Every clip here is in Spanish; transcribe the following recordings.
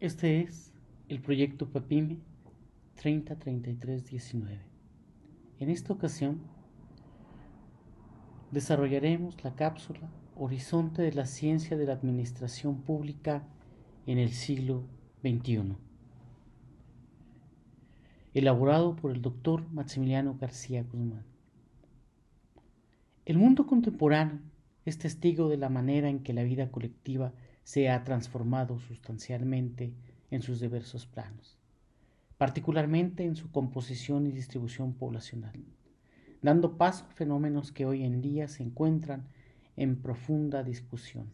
Este es el proyecto PAPIME 303319. En esta ocasión desarrollaremos la cápsula Horizonte de la Ciencia de la Administración Pública en el siglo XXI, elaborado por el doctor Maximiliano García Guzmán. El mundo contemporáneo es testigo de la manera en que la vida colectiva se ha transformado sustancialmente en sus diversos planos, particularmente en su composición y distribución poblacional, dando paso a fenómenos que hoy en día se encuentran en profunda discusión,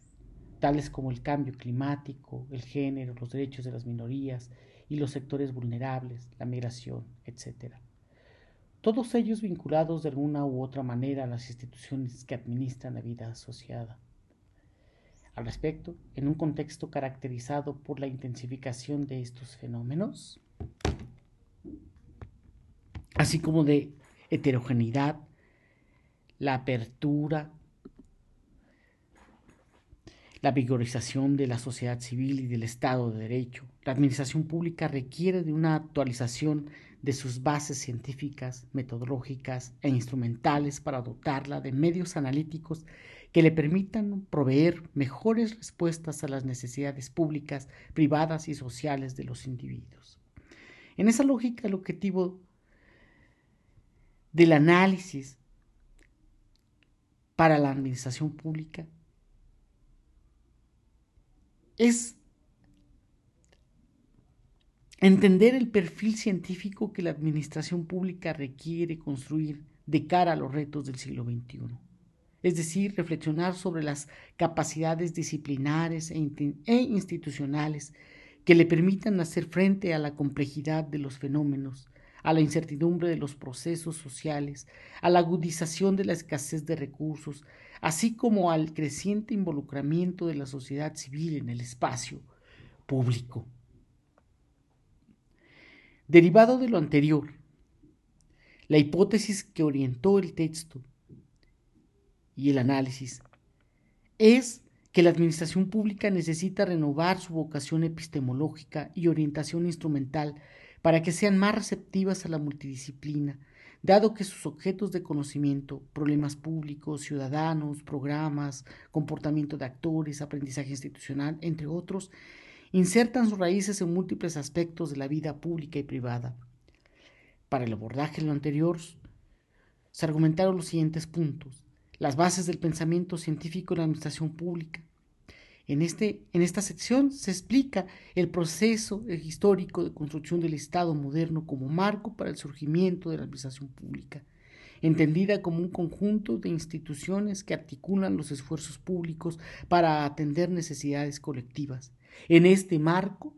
tales como el cambio climático, el género, los derechos de las minorías y los sectores vulnerables, la migración, etc. Todos ellos vinculados de alguna u otra manera a las instituciones que administran la vida asociada al respecto en un contexto caracterizado por la intensificación de estos fenómenos, así como de heterogeneidad, la apertura, la vigorización de la sociedad civil y del Estado de Derecho. La administración pública requiere de una actualización de sus bases científicas, metodológicas e instrumentales para dotarla de medios analíticos que le permitan proveer mejores respuestas a las necesidades públicas, privadas y sociales de los individuos. En esa lógica, el objetivo del análisis para la administración pública es entender el perfil científico que la administración pública requiere construir de cara a los retos del siglo XXI es decir, reflexionar sobre las capacidades disciplinares e, e, institucionales que le permitan hacer frente a la complejidad de los fenómenos, a la incertidumbre de los procesos sociales, a la agudización de la escasez de recursos, así como al creciente involucramiento de la sociedad civil en el espacio público. Derivado de lo anterior, la hipótesis que orientó el texto y el análisis es que la administración pública necesita renovar su vocación epistemológica y orientación instrumental para que sean más receptivas a la multidisciplina, dado que sus objetos de conocimiento, problemas públicos, ciudadanos, programas, comportamiento de actores, aprendizaje institucional, entre otros, insertan sus raíces en múltiples aspectos de la vida pública y privada. Para el abordaje de lo anterior, se argumentaron los siguientes puntos las bases del pensamiento científico en la administración pública. En, este, en esta sección se explica el proceso histórico de construcción del Estado moderno como marco para el surgimiento de la administración pública, entendida como un conjunto de instituciones que articulan los esfuerzos públicos para atender necesidades colectivas. En este marco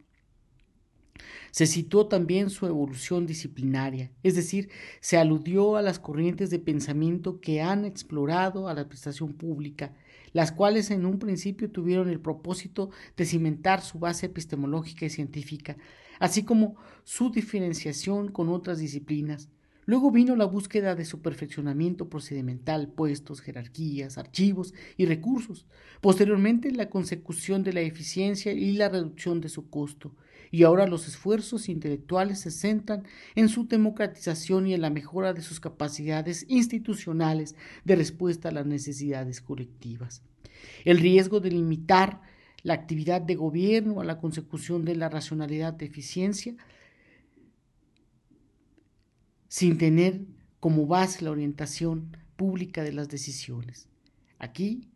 se situó también su evolución disciplinaria, es decir, se aludió a las corrientes de pensamiento que han explorado a la administración pública, las cuales en un principio tuvieron el propósito de cimentar su base epistemológica y científica, así como su diferenciación con otras disciplinas. Luego vino la búsqueda de su perfeccionamiento procedimental, puestos, jerarquías, archivos y recursos. Posteriormente, la consecución de la eficiencia y la reducción de su costo y ahora los esfuerzos intelectuales se centran en su democratización y en la mejora de sus capacidades institucionales de respuesta a las necesidades colectivas. El riesgo de limitar la actividad de gobierno a la consecución de la racionalidad de eficiencia sin tener como base la orientación pública de las decisiones. Aquí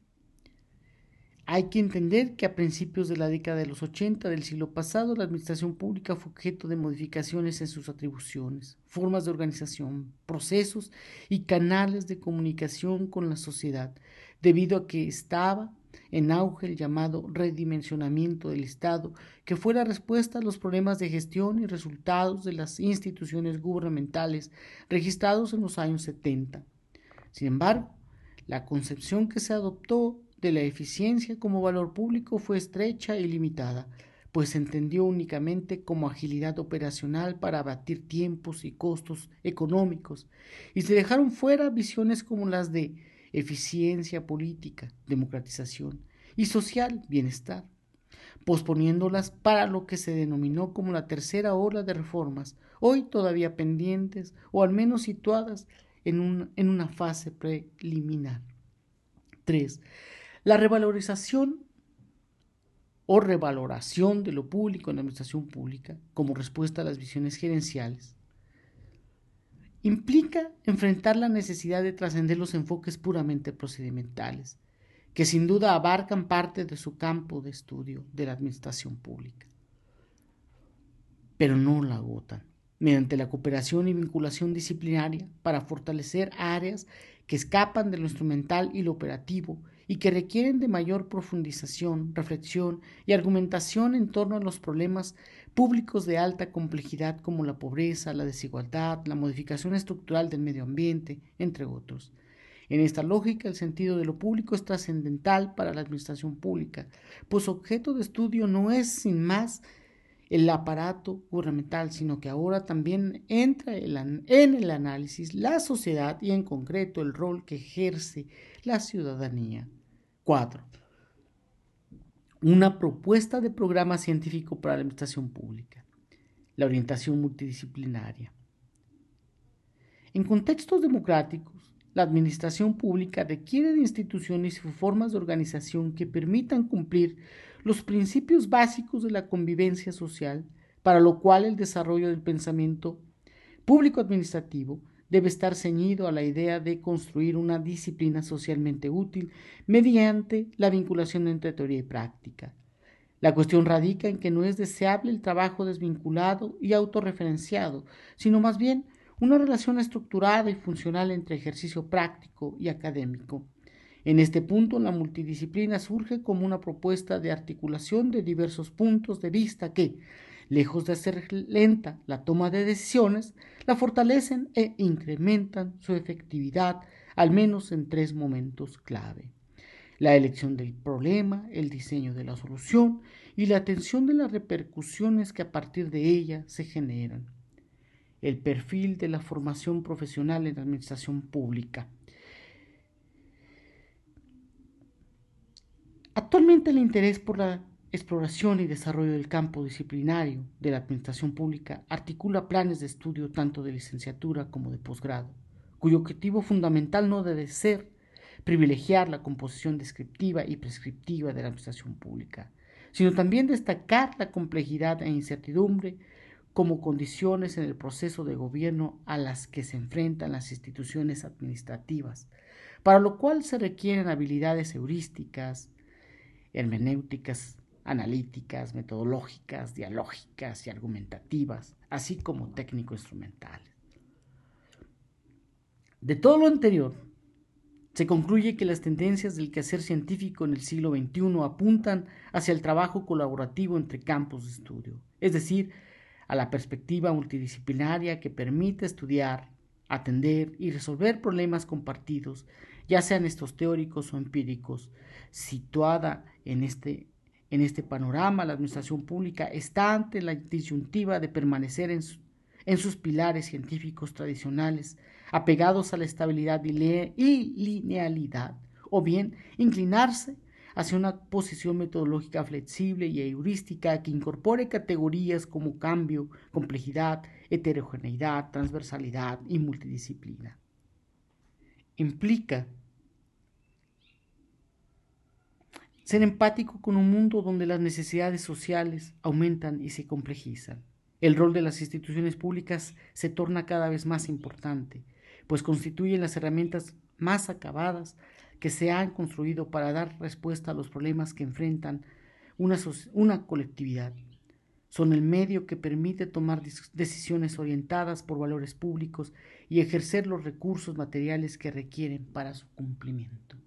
hay que entender que a principios de la década de los 80 del siglo pasado, la administración pública fue objeto de modificaciones en sus atribuciones, formas de organización, procesos y canales de comunicación con la sociedad, debido a que estaba en auge el llamado redimensionamiento del Estado, que fue la respuesta a los problemas de gestión y resultados de las instituciones gubernamentales registrados en los años 70. Sin embargo, la concepción que se adoptó de la eficiencia como valor público fue estrecha y limitada, pues se entendió únicamente como agilidad operacional para abatir tiempos y costos económicos, y se dejaron fuera visiones como las de eficiencia política, democratización y social bienestar. posponiéndolas para lo que se denominó como la tercera ola de reformas, hoy todavía pendientes o al menos situadas en, en una fase preliminar. 3. La revalorización o revaloración de lo público en la administración pública como respuesta a las visiones gerenciales implica enfrentar la necesidad de trascender los enfoques puramente procedimentales, que sin duda abarcan parte de su campo de estudio de la administración pública, pero no la agotan, mediante la cooperación y vinculación disciplinaria para fortalecer áreas que escapan de lo instrumental y lo operativo y que requieren de mayor profundización, reflexión y argumentación en torno a los problemas públicos de alta complejidad como la pobreza, la desigualdad, la modificación estructural del medio ambiente, entre otros. En esta lógica, el sentido de lo público es trascendental para la administración pública, pues objeto de estudio no es sin más el aparato gubernamental, sino que ahora también entra en el análisis la sociedad y en concreto el rol que ejerce la ciudadanía. 4. Una propuesta de programa científico para la administración pública. La orientación multidisciplinaria. En contextos democráticos, la administración pública requiere de instituciones y formas de organización que permitan cumplir los principios básicos de la convivencia social, para lo cual el desarrollo del pensamiento público administrativo debe estar ceñido a la idea de construir una disciplina socialmente útil mediante la vinculación entre teoría y práctica. La cuestión radica en que no es deseable el trabajo desvinculado y autorreferenciado, sino más bien una relación estructurada y funcional entre ejercicio práctico y académico. En este punto, la multidisciplina surge como una propuesta de articulación de diversos puntos de vista que, lejos de hacer lenta la toma de decisiones, la fortalecen e incrementan su efectividad, al menos en tres momentos clave. La elección del problema, el diseño de la solución y la atención de las repercusiones que a partir de ella se generan el perfil de la formación profesional en la administración pública. Actualmente el interés por la exploración y desarrollo del campo disciplinario de la administración pública articula planes de estudio tanto de licenciatura como de posgrado, cuyo objetivo fundamental no debe ser privilegiar la composición descriptiva y prescriptiva de la administración pública, sino también destacar la complejidad e incertidumbre como condiciones en el proceso de gobierno a las que se enfrentan las instituciones administrativas, para lo cual se requieren habilidades heurísticas, hermenéuticas, analíticas, metodológicas, dialógicas y argumentativas, así como técnico-instrumentales. De todo lo anterior, se concluye que las tendencias del quehacer científico en el siglo XXI apuntan hacia el trabajo colaborativo entre campos de estudio, es decir, a la perspectiva multidisciplinaria que permite estudiar, atender y resolver problemas compartidos, ya sean estos teóricos o empíricos. Situada en este, en este panorama, la administración pública está ante la disyuntiva de permanecer en, sus pilares científicos tradicionales, apegados a la estabilidad y linealidad, o bien inclinarse hacia una posición metodológica flexible y heurística que incorpore categorías como cambio, complejidad, heterogeneidad, transversalidad y multidisciplina. Implica ser empático con un mundo donde las necesidades sociales aumentan y se complejizan. El rol de las instituciones públicas se torna cada vez más importante, pues constituyen las herramientas más acabadas que se han construido para dar respuesta a los problemas que enfrentan una, una colectividad. Son el medio que permite tomar decisiones orientadas por valores públicos y ejercer los recursos materiales que requieren para su cumplimiento.